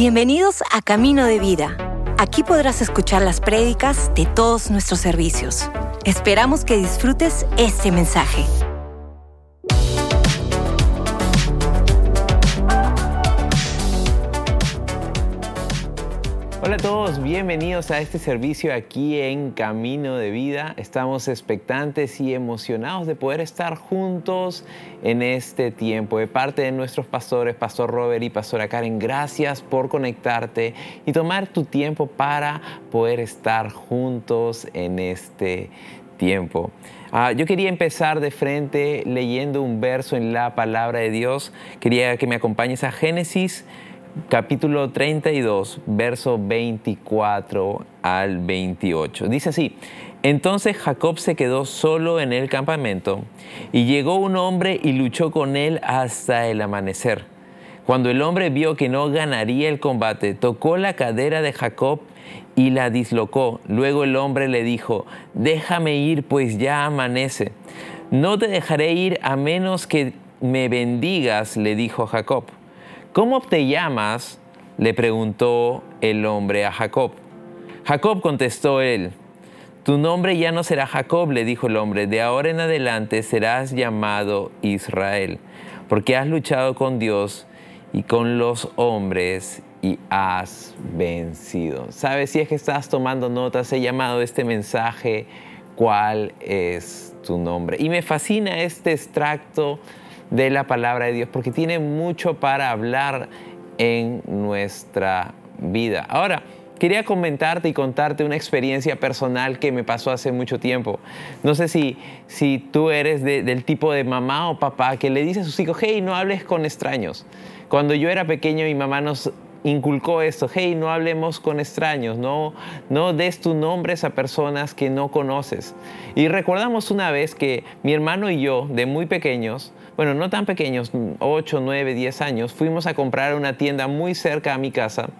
Bienvenidos a Camino de Vida. Aquí podrás escuchar las prédicas de todos nuestros servicios. Esperamos que disfrutes este mensaje. Hola a todos, bienvenidos a este servicio aquí en Camino de Vida. Estamos expectantes y emocionados de poder estar juntos en este tiempo. De parte de nuestros pastores, Pastor Robert y Pastora Karen, gracias por conectarte y tomar tu tiempo para poder estar juntos en este tiempo. Ah, yo quería empezar de frente leyendo un verso en la palabra de Dios. Quería que me acompañes a Génesis capítulo 32, verso 24 al 28. Dice así, entonces Jacob se quedó solo en el campamento y llegó un hombre y luchó con él hasta el amanecer. Cuando el hombre vio que no ganaría el combate, tocó la cadera de Jacob y la dislocó. Luego el hombre le dijo, déjame ir, pues ya amanece. No te dejaré ir a menos que me bendigas, le dijo Jacob. ¿Cómo te llamas? le preguntó el hombre a Jacob. Jacob contestó él, tu nombre ya no será Jacob, le dijo el hombre, de ahora en adelante serás llamado Israel, porque has luchado con Dios y con los hombres y has vencido. ¿Sabes si es que estás tomando notas? He llamado este mensaje, ¿cuál es tu nombre? Y me fascina este extracto de la palabra de Dios, porque tiene mucho para hablar en nuestra vida. Ahora, quería comentarte y contarte una experiencia personal que me pasó hace mucho tiempo. No sé si, si tú eres del tipo de mamá o papá que le dice a sus hijos, hey, no hables con extraños. Cuando yo era pequeño, mi mamá nos inculcó esto, hey, no hablemos con extraños, no, no des tus nombres a personas que no conoces. Y recordamos una vez que mi hermano y yo, de muy pequeños, bueno, no tan pequeños, 8, 9, 10 años, fuimos a comprar una tienda muy cerca a mi casa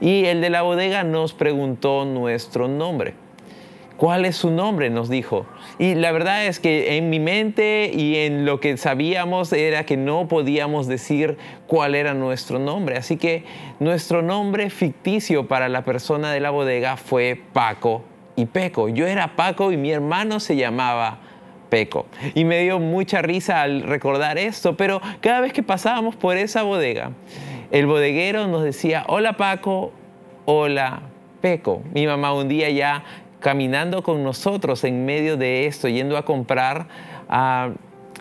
y el de la bodega nos preguntó nuestro nombre. ¿Cuál es su nombre? Nos dijo. Y la verdad es que en mi mente y en lo que sabíamos era que no podíamos decir cuál era nuestro nombre. Así que nuestro nombre ficticio para la persona de la bodega fue Paco y Peco. Yo era Paco y mi hermano se llamaba Peco. Y me dio mucha risa al recordar esto, pero cada vez que pasábamos por esa bodega, el bodeguero nos decía, hola Paco, hola Peco. Mi mamá un día ya caminando con nosotros en medio de esto, yendo a comprar, ah,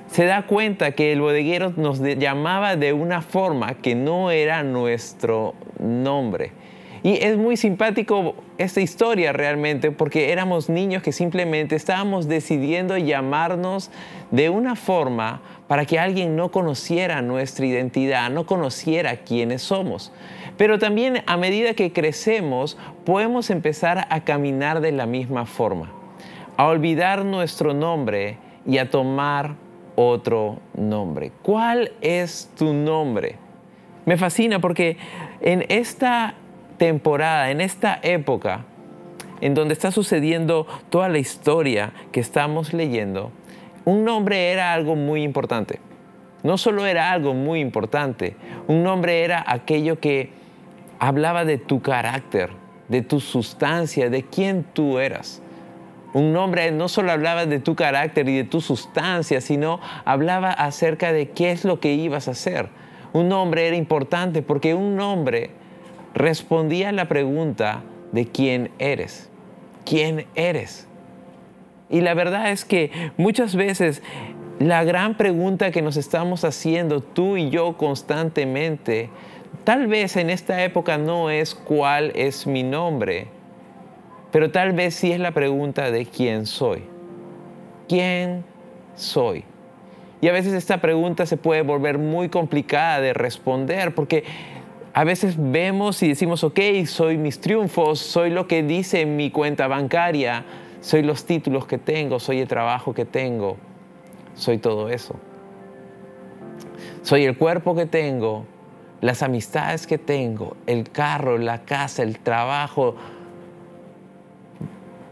se da cuenta que el bodeguero nos llamaba de una forma que no era nuestro nombre. Y es muy simpático esta historia realmente porque éramos niños que simplemente estábamos decidiendo llamarnos de una forma para que alguien no conociera nuestra identidad, no conociera quiénes somos. Pero también a medida que crecemos podemos empezar a caminar de la misma forma, a olvidar nuestro nombre y a tomar otro nombre. ¿Cuál es tu nombre? Me fascina porque en esta temporada, en esta época, en donde está sucediendo toda la historia que estamos leyendo, un nombre era algo muy importante. No solo era algo muy importante, un nombre era aquello que hablaba de tu carácter, de tu sustancia, de quién tú eras. Un nombre no solo hablaba de tu carácter y de tu sustancia, sino hablaba acerca de qué es lo que ibas a hacer. Un nombre era importante porque un nombre respondía a la pregunta de quién eres. ¿Quién eres? Y la verdad es que muchas veces la gran pregunta que nos estamos haciendo tú y yo constantemente, tal vez en esta época no es cuál es mi nombre, pero tal vez sí es la pregunta de quién soy. ¿Quién soy? Y a veces esta pregunta se puede volver muy complicada de responder porque a veces vemos y decimos, ok, soy mis triunfos, soy lo que dice mi cuenta bancaria, soy los títulos que tengo, soy el trabajo que tengo, soy todo eso. Soy el cuerpo que tengo, las amistades que tengo, el carro, la casa, el trabajo.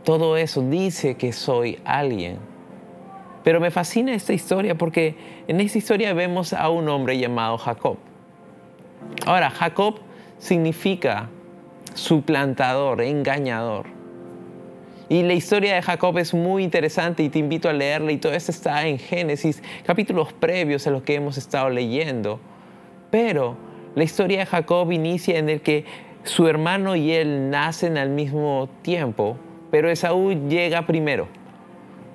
Todo eso dice que soy alguien. Pero me fascina esta historia porque en esta historia vemos a un hombre llamado Jacob. Ahora, Jacob significa suplantador, engañador. Y la historia de Jacob es muy interesante y te invito a leerla y todo esto está en Génesis, capítulos previos a los que hemos estado leyendo. Pero la historia de Jacob inicia en el que su hermano y él nacen al mismo tiempo, pero Esaú llega primero.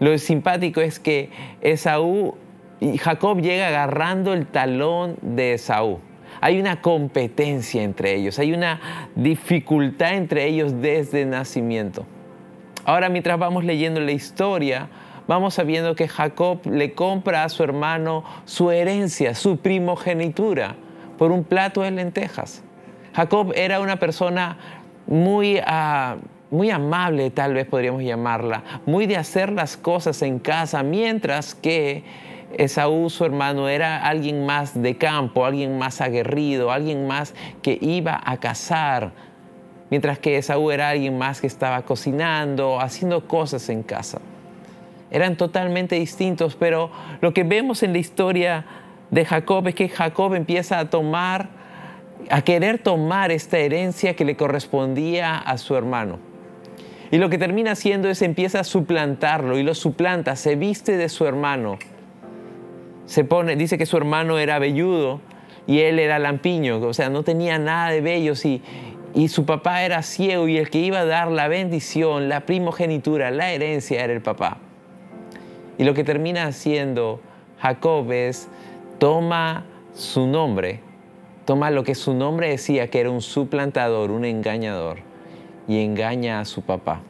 Lo simpático es que Esaú y Jacob llega agarrando el talón de Esaú. Hay una competencia entre ellos, hay una dificultad entre ellos desde el nacimiento. Ahora mientras vamos leyendo la historia, vamos sabiendo que Jacob le compra a su hermano su herencia, su primogenitura, por un plato de lentejas. Jacob era una persona muy, ah, muy amable, tal vez podríamos llamarla, muy de hacer las cosas en casa, mientras que Esaú, su hermano, era alguien más de campo, alguien más aguerrido, alguien más que iba a cazar, mientras que Esaú era alguien más que estaba cocinando, haciendo cosas en casa. Eran totalmente distintos, pero lo que vemos en la historia de Jacob es que Jacob empieza a tomar, a querer tomar esta herencia que le correspondía a su hermano. Y lo que termina haciendo es empieza a suplantarlo y lo suplanta, se viste de su hermano. Se pone, dice que su hermano era velludo y él era lampiño, o sea, no tenía nada de bellos y, y su papá era ciego y el que iba a dar la bendición, la primogenitura, la herencia era el papá. Y lo que termina haciendo Jacob es toma su nombre, toma lo que su nombre decía, que era un suplantador, un engañador, y engaña a su papá,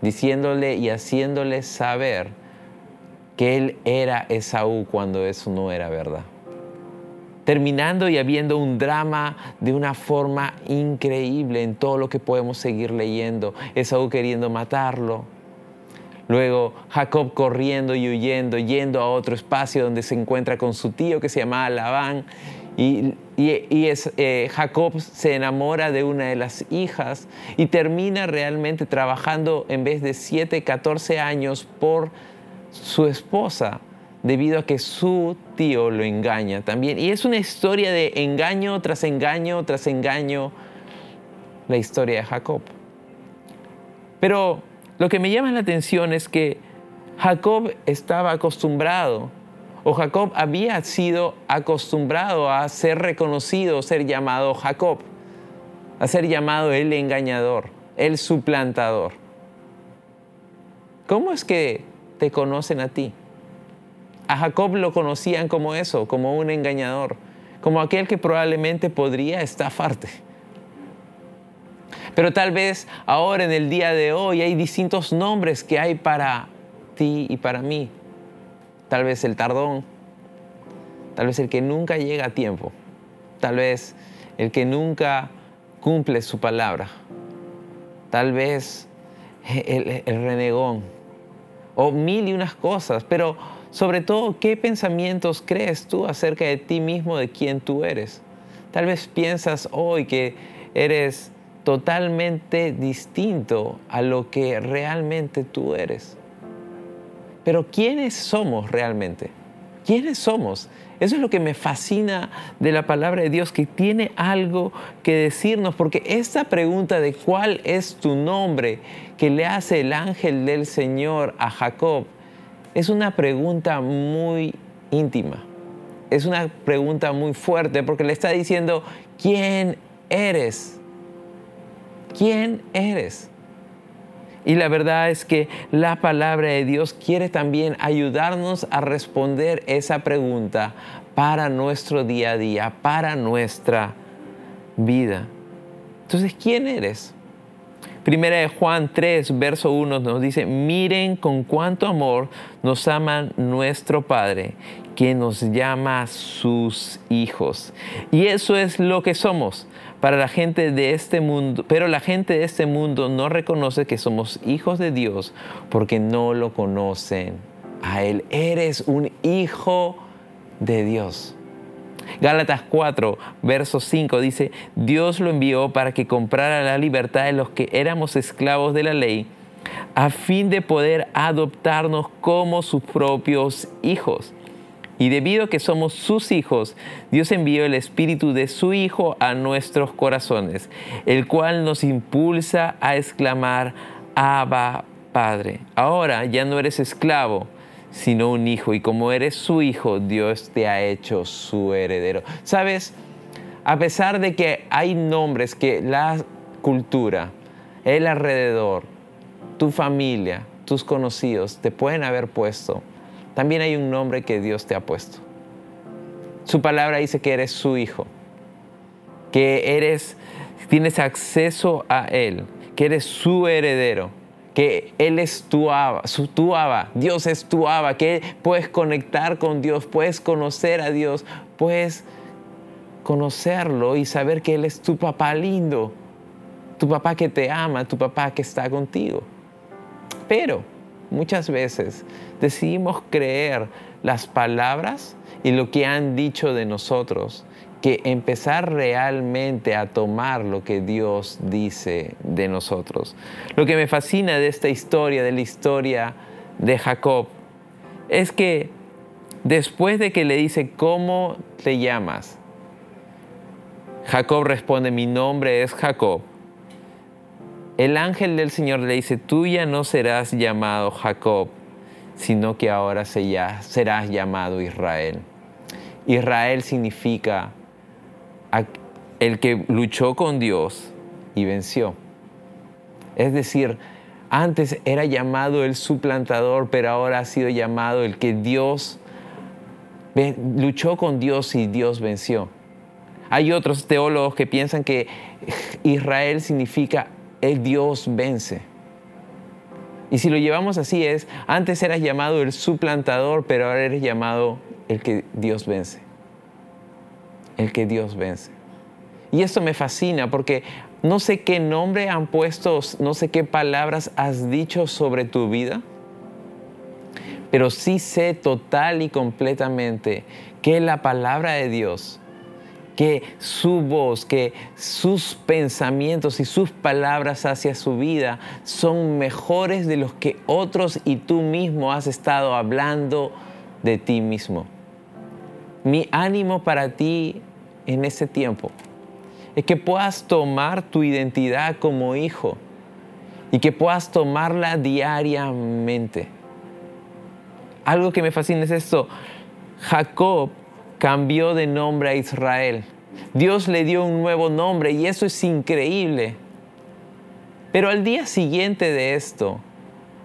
diciéndole y haciéndole saber que él era Esaú cuando eso no era verdad terminando y habiendo un drama de una forma increíble en todo lo que podemos seguir leyendo. Esaú queriendo matarlo. Luego Jacob corriendo y huyendo, yendo a otro espacio donde se encuentra con su tío que se llamaba Labán. Y, es, eh, Jacob se enamora de una de las hijas y termina realmente trabajando en vez de 7, 14 años por su esposa debido a que su tío lo engaña también. Y es una historia de engaño tras engaño tras engaño, la historia de Jacob. Pero lo que me llama la atención es que Jacob estaba acostumbrado, o Jacob había sido acostumbrado a ser reconocido, ser llamado Jacob, a ser llamado el engañador, el suplantador. ¿Cómo es que te conocen a ti? A Jacob lo conocían como eso, como un engañador, como aquel que probablemente podría estafarte. Pero tal vez ahora en el día de hoy hay distintos nombres que hay para ti y para mí. Tal vez el tardón, tal vez el que nunca llega a tiempo, tal vez el que nunca cumple su palabra, tal vez el, renegón o mil y unas cosas, pero sobre todo, ¿qué pensamientos crees tú acerca de ti mismo, de quién tú eres? Tal vez piensas hoy que eres totalmente distinto a lo que realmente tú eres. Pero ¿quiénes somos realmente? ¿Quiénes somos? Eso es lo que me fascina de la palabra de Dios, que tiene algo que decirnos, porque esta pregunta de cuál es tu nombre que le hace el ángel del Señor a Jacob, es una pregunta muy íntima. Es una pregunta muy fuerte porque le está diciendo, ¿quién eres? ¿Quién eres? Y la verdad es que la palabra de Dios quiere también ayudarnos a responder esa pregunta para nuestro día a día, para nuestra vida. Entonces, ¿quién eres? Primera de Juan 3, verso 1 nos dice, miren con cuánto amor nos ama nuestro Padre, que nos llama sus hijos. Y eso es lo que somos para la gente de este mundo, pero la gente de este mundo no reconoce que somos hijos de Dios porque no lo conocen a Él. Eres un hijo de Dios. Gálatas 4, verso 5 dice, Dios lo envió para que comprara la libertad de los que éramos esclavos de la ley, a fin de poder adoptarnos como sus propios hijos. Y debido a que somos sus hijos, Dios envió el Espíritu de su Hijo a nuestros corazones, el cual nos impulsa a exclamar, Abba, Padre. Ahora ya no eres esclavo, sino un hijo. Y como eres su hijo, Dios te ha hecho su heredero. ¿Sabes? A pesar de que hay nombres que la cultura, el alrededor, tu familia, tus conocidos te pueden haber puesto, también hay un nombre que Dios te ha puesto. Su palabra dice que eres su hijo, que eres, tienes acceso a Él, que eres su heredero, que Él es tu aba, su, tu aba, Dios es tu aba, que puedes conectar con Dios, puedes conocer a Dios, puedes conocerlo y saber que Él es tu papá lindo, tu papá que te ama, tu papá que está contigo. Pero muchas veces decidimos creer las palabras y lo que han dicho de nosotros que empezar realmente a tomar lo que Dios dice de nosotros. Lo que me fascina de esta historia, de la historia de Jacob, es que después de que le dice, ¿cómo te llamas? Jacob responde, mi nombre es Jacob. El ángel del Señor le dice, tú ya no serás llamado Jacob, sino que ahora serás llamado Israel. Israel significa el que luchó con Dios y venció. Es decir, antes era llamado el suplantador, pero ahora ha sido llamado el que Dios luchó con Dios y Dios venció. Hay otros teólogos que piensan que Israel significa el Dios vence. Y si lo llevamos así es, antes eras llamado el suplantador, pero ahora eres llamado el que Dios vence. El que Dios vence. Y esto me fascina porque no sé qué nombre han puesto, no sé qué palabras has dicho sobre tu vida, pero sí sé total y completamente que la palabra de Dios que su voz, que sus pensamientos y sus palabras hacia su vida son mejores de los que otros y tú mismo has estado hablando de ti mismo. Mi ánimo para ti en ese tiempo es que puedas tomar tu identidad como hijo y que puedas tomarla diariamente. Algo que me fascina es esto. Jacob cambió de nombre a Israel. Dios le dio un nuevo nombre y eso es increíble. Pero al día siguiente de esto,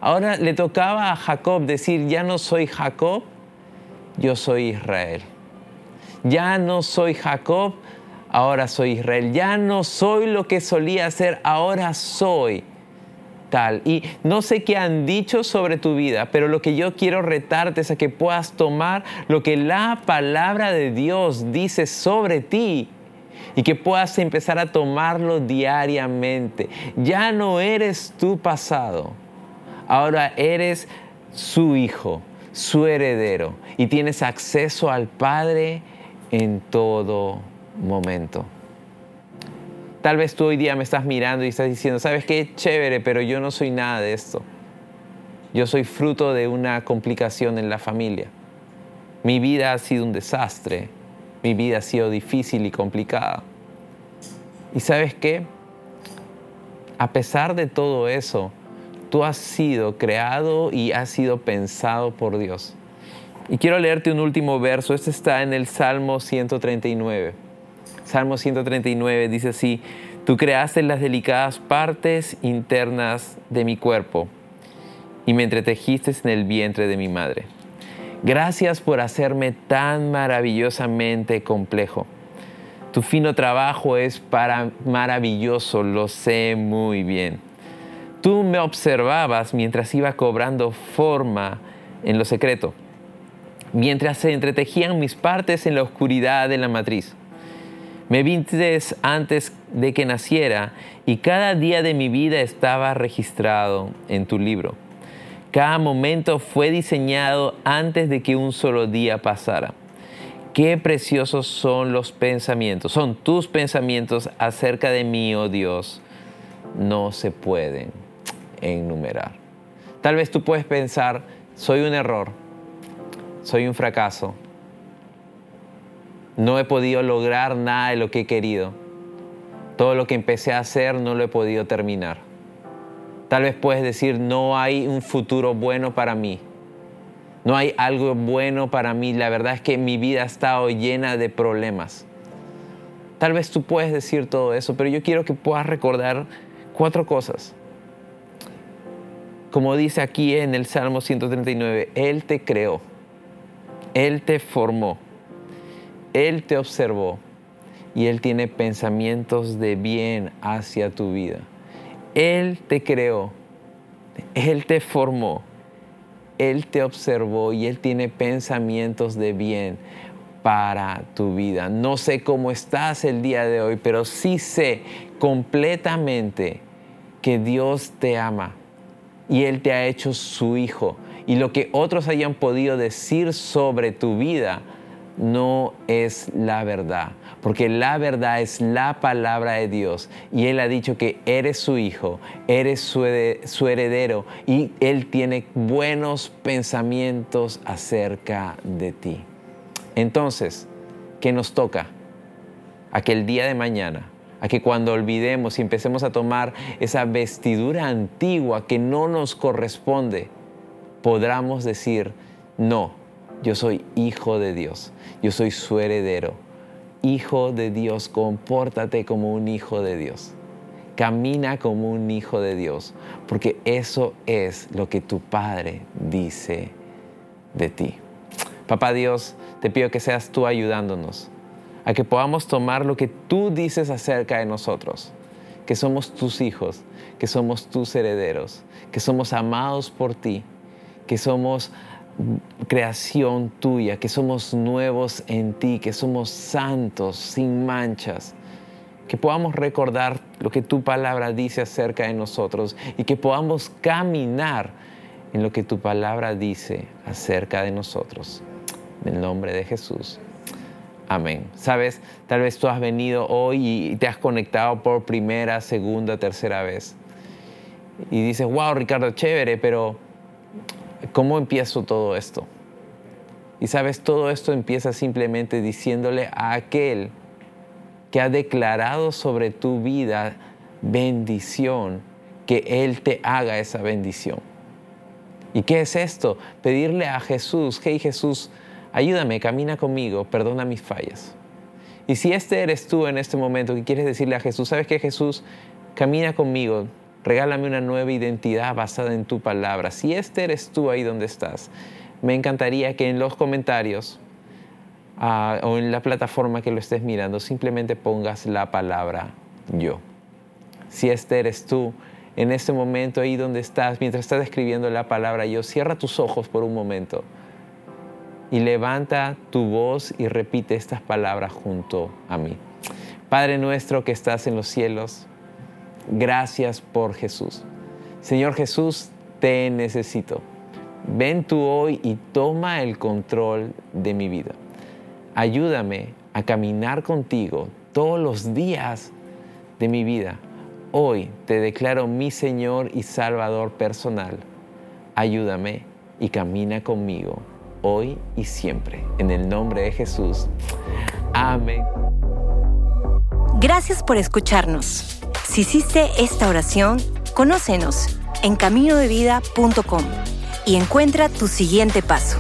ahora le tocaba a Jacob decir, ya no soy Jacob, yo soy Israel. Ya no soy Jacob, ahora soy Israel. Ya no soy lo que solía ser, ahora soy y no sé qué han dicho sobre tu vida, pero lo que yo quiero retarte es a que puedas tomar lo que la palabra de Dios dice sobre ti y que puedas empezar a tomarlo diariamente. Ya no eres tu pasado, ahora eres su hijo, su heredero y tienes acceso al Padre en todo momento. Tal vez tú hoy día me estás mirando y estás diciendo, sabes qué chévere, pero yo no soy nada de esto. Yo soy fruto de una complicación en la familia. Mi vida ha sido un desastre. Mi vida ha sido difícil y complicada. Y sabes qué? A pesar de todo eso, tú has sido creado y has sido pensado por Dios. Y quiero leerte un último verso. Este está en el Salmo 139. Salmo 139 dice así, tú creaste las delicadas partes internas de mi cuerpo y me entretejiste en el vientre de mi madre. Gracias por hacerme tan maravillosamente complejo. Tu fino trabajo es para maravilloso, lo sé muy bien. Tú me observabas mientras iba cobrando forma en lo secreto, mientras se entretejían mis partes en la oscuridad de la matriz. Me viste antes de que naciera y cada día de mi vida estaba registrado en tu libro. Cada momento fue diseñado antes de que un solo día pasara. Qué preciosos son los pensamientos, son tus pensamientos acerca de mí, oh Dios, no se pueden enumerar. Tal vez tú puedes pensar, soy un error, soy un fracaso, No he podido lograr nada de lo que he querido. Todo lo que empecé a hacer no lo he podido terminar. Tal vez puedes decir, no hay un futuro bueno para mí. No hay algo bueno para mí. La verdad es que mi vida ha estado llena de problemas. Tal vez tú puedes decir todo eso, pero yo quiero que puedas recordar cuatro cosas. Como dice aquí en el Salmo 139, Él te creó, Él te formó, Él te observó y Él tiene pensamientos de bien hacia tu vida. Él te creó, Él te formó, Él te observó y Él tiene pensamientos de bien para tu vida. No sé cómo estás el día de hoy, pero sí sé completamente que Dios te ama y Él te ha hecho su hijo. Y lo que otros hayan podido decir sobre tu vida no es la verdad porque la verdad es la palabra de Dios y Él ha dicho que eres su hijo, eres su, heredero y Él tiene buenos pensamientos acerca de ti. Entonces, ¿qué nos toca? Aquel día de mañana, a que cuando olvidemos y empecemos a tomar esa vestidura antigua que no nos corresponde, podamos decir, no, yo soy hijo de Dios, yo soy su heredero hijo de Dios, compórtate como un hijo de Dios. Camina como un hijo de Dios, porque eso es lo que tu Padre dice de ti. Papá Dios, te pido que seas tú ayudándonos a que podamos tomar lo que tú dices acerca de nosotros, que somos tus hijos, que somos tus herederos, que somos amados por ti, que somos creación tuya, que somos nuevos en ti, que somos santos, sin manchas. Que podamos recordar lo que tu palabra dice acerca de nosotros y que podamos caminar en lo que tu palabra dice acerca de nosotros. En el nombre de Jesús. Amén. Sabes, tal vez tú has venido hoy y te has conectado por primera, segunda, tercera vez. Y dices, wow, Ricardo, chévere, pero ¿Cómo empiezo todo esto? Y sabes, todo esto empieza simplemente diciéndole a aquel que ha declarado sobre tu vida bendición, que Él te haga esa bendición. ¿Y qué es esto? Pedirle a Jesús, hey Jesús, ayúdame, camina conmigo, perdona mis fallas. Y si este eres tú en este momento que quieres decirle a Jesús, ¿sabes qué Jesús? Camina conmigo, Regálame una nueva identidad basada en tu palabra. Si este eres tú ahí donde estás, me encantaría que en los comentarios ah, o en la plataforma que lo estés mirando simplemente pongas la palabra yo. Si este eres tú, en este momento ahí donde estás, mientras estás escribiendo la palabra yo, cierra tus ojos por un momento y levanta tu voz y repite estas palabras junto a mí. Padre nuestro que estás en los cielos, Gracias por Jesús. Señor Jesús, te necesito. Ven tú hoy y toma el control de mi vida. Ayúdame a caminar contigo todos los días de mi vida. Hoy te declaro mi Señor y Salvador personal. Ayúdame y camina conmigo hoy y siempre. En el nombre de Jesús. Amén. Gracias por escucharnos. Si hiciste esta oración, conócenos en caminodevida.com y encuentra tu siguiente paso.